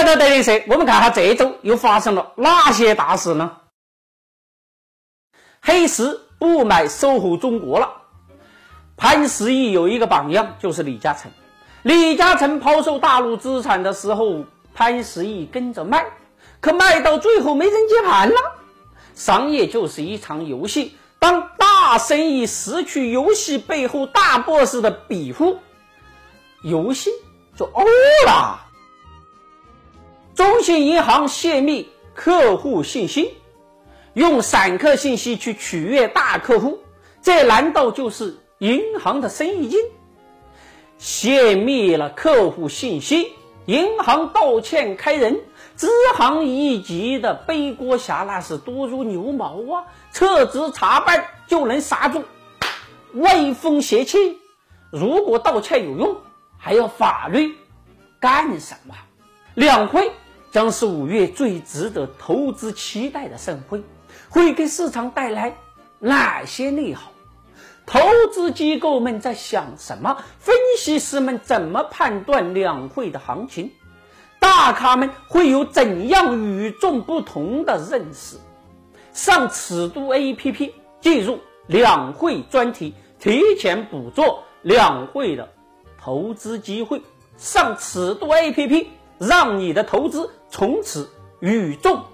来到德云社，我们看下这一周又发生了哪些大事呢？黑石不买搜狐中国了。潘石屹有一个榜样，就是李嘉诚。李嘉诚抛售大陆资产的时候，潘石屹跟着卖，可卖到最后没人接盘了。商业就是一场游戏，当大生意失去游戏背后大 boss 的庇护，游戏就欧了。中信银行泄密客户信息，用散客信息去取悦大客户，这难道就是银行的生意经？泄密了客户信息，银行道歉开人，支行一级的背锅侠那是多如牛毛啊！撤职查办就能刹住歪风邪气。如果道歉有用，还要法律干什么？两会。将是五月最值得投资期待的盛会，会给市场带来哪些利好？投资机构们在想什么？分析师们怎么判断两会的行情？大咖们会有怎样与众不同的认识？上尺度 APP 进入两会专题，提前捕捉两会的投资机会。上尺度 APP。让你的投资从此与众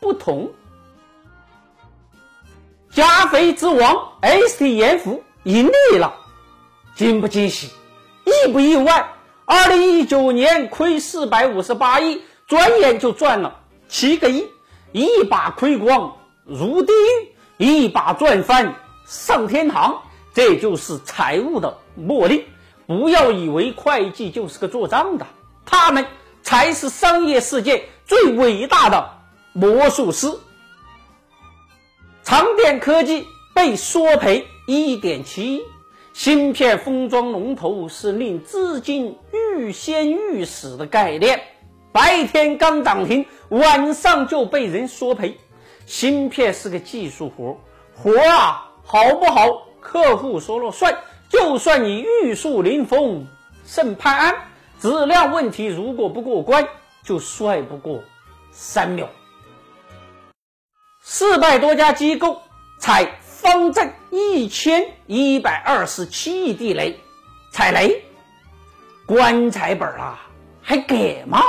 不同。加肥之王 STF 盈利了，惊不惊喜？意不意外？二零一九年亏四百五十八亿，转眼就赚了七个亿，一把亏光入地狱，一把赚翻上天堂。这就是财务的魔力。不要以为会计就是个做账的，他们。才是商业世界最伟大的魔术师。长电科技被索赔一点七亿，芯片封装龙头是令资金欲仙欲死的概念。白天刚涨停，晚上就被人索赔。芯片是个技术活，活啊好不好，客户说了算。就算你玉树临风，胜潘安。质量问题如果不过关，就帅不过三秒。四百多家机构踩方正一千一百二十七亿地雷，踩雷，棺材本啊，还给吗？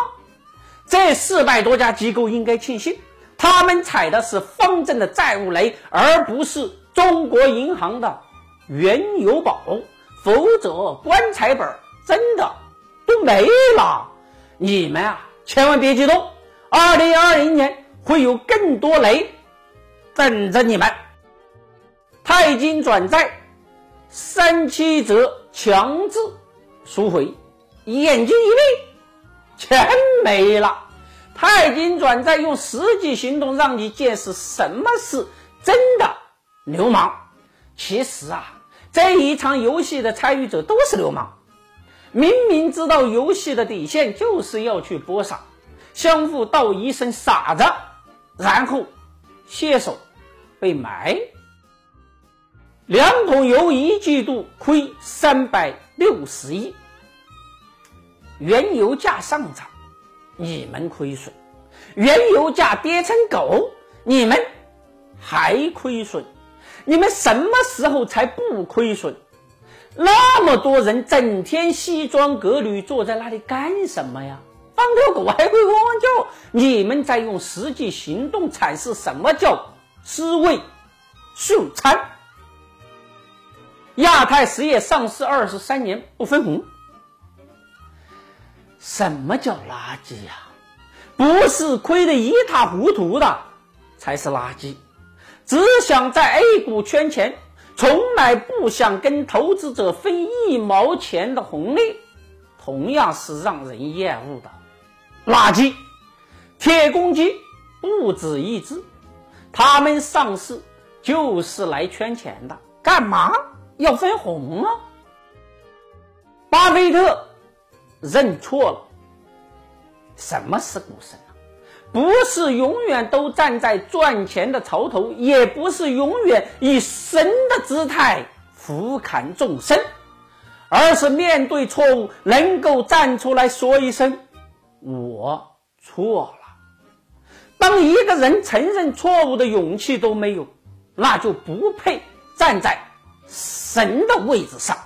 这四百多家机构应该庆幸，他们踩的是方正的债务雷，而不是中国银行的原油宝，否则棺材本真的。没了，你们啊，千万别激动。二零二零年会有更多雷等着你们。钛金转债，三七折强制赎回，眼睛一闭，钱没了。钛金转债用实际行动让你见识什么是真的流氓。其实啊，这一场游戏的参与者都是流氓。明明知道游戏的底线就是要去播撒，相互道一声傻子，然后携手被埋。两桶油一季度亏三百六十亿，原油价上涨，你们亏损；原油价跌成狗，你们还亏损。你们什么时候才不亏损？那么多人整天西装革履坐在那里干什么呀？放条狗还会汪汪叫？你们在用实际行动阐释什么叫尸位素餐？亚太实业上市二十三年不分红，什么叫垃圾呀？不是亏得一塌糊涂的才是垃圾，只想在 A 股圈钱。从来不想跟投资者分一毛钱的红利，同样是让人厌恶的垃圾。铁公鸡不止一只，他们上市就是来圈钱的，干嘛要分红啊？巴菲特认错了，什么是股神？不是永远都站在赚钱的潮头，也不是永远以神的姿态俯瞰众生，而是面对错误能够站出来说一声“我错了。当一个人承认错误的勇气都没有，那就不配站在神的位置上。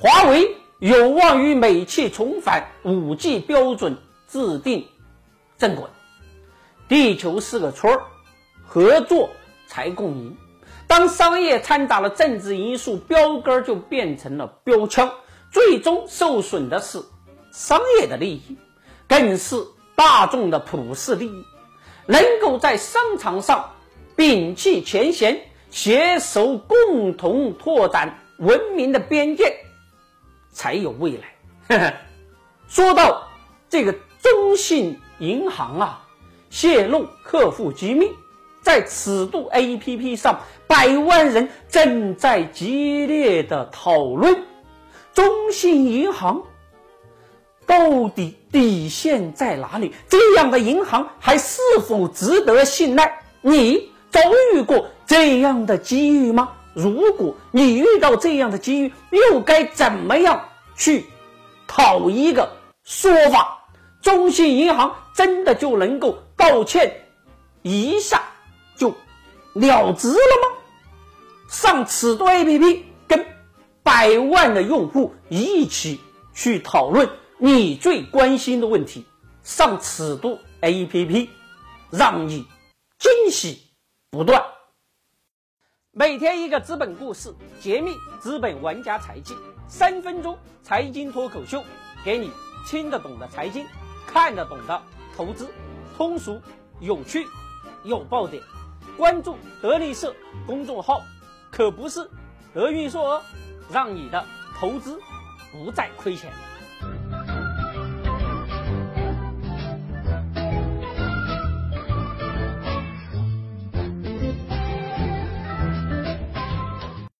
华为有望与美企重返五 G 标准制定正轨。地球是个村儿，合作才共赢。当商业掺杂了政治因素，标杆就变成了标枪，最终受损的是商业的利益，更是大众的普世利益。能够在商场上摒弃前嫌，携手共同拓展文明的边界，才有未来。说到这个中信银行啊，泄露客户机密。在尺度 APP 上，百万人正在激烈的讨论中信银行到底底线在哪里？这样的银行还是否值得信赖？你遭遇过这样的机遇吗？如果你遇到这样的机遇，又该怎么样去讨一个说法？中信银行真的就能够道歉一下？就了之了吗？上尺度 APP 跟百万的用户一起去讨论你最关心的问题。上尺度 APP 让你惊喜不断。每天一个资本故事，揭秘资本玩家财技，三分钟财经脱口秀，给你听得懂的财经，看得懂的投资，通俗有趣有爆点。关注德力社公众号，可不是德运硕哦，让你的投资不再亏钱。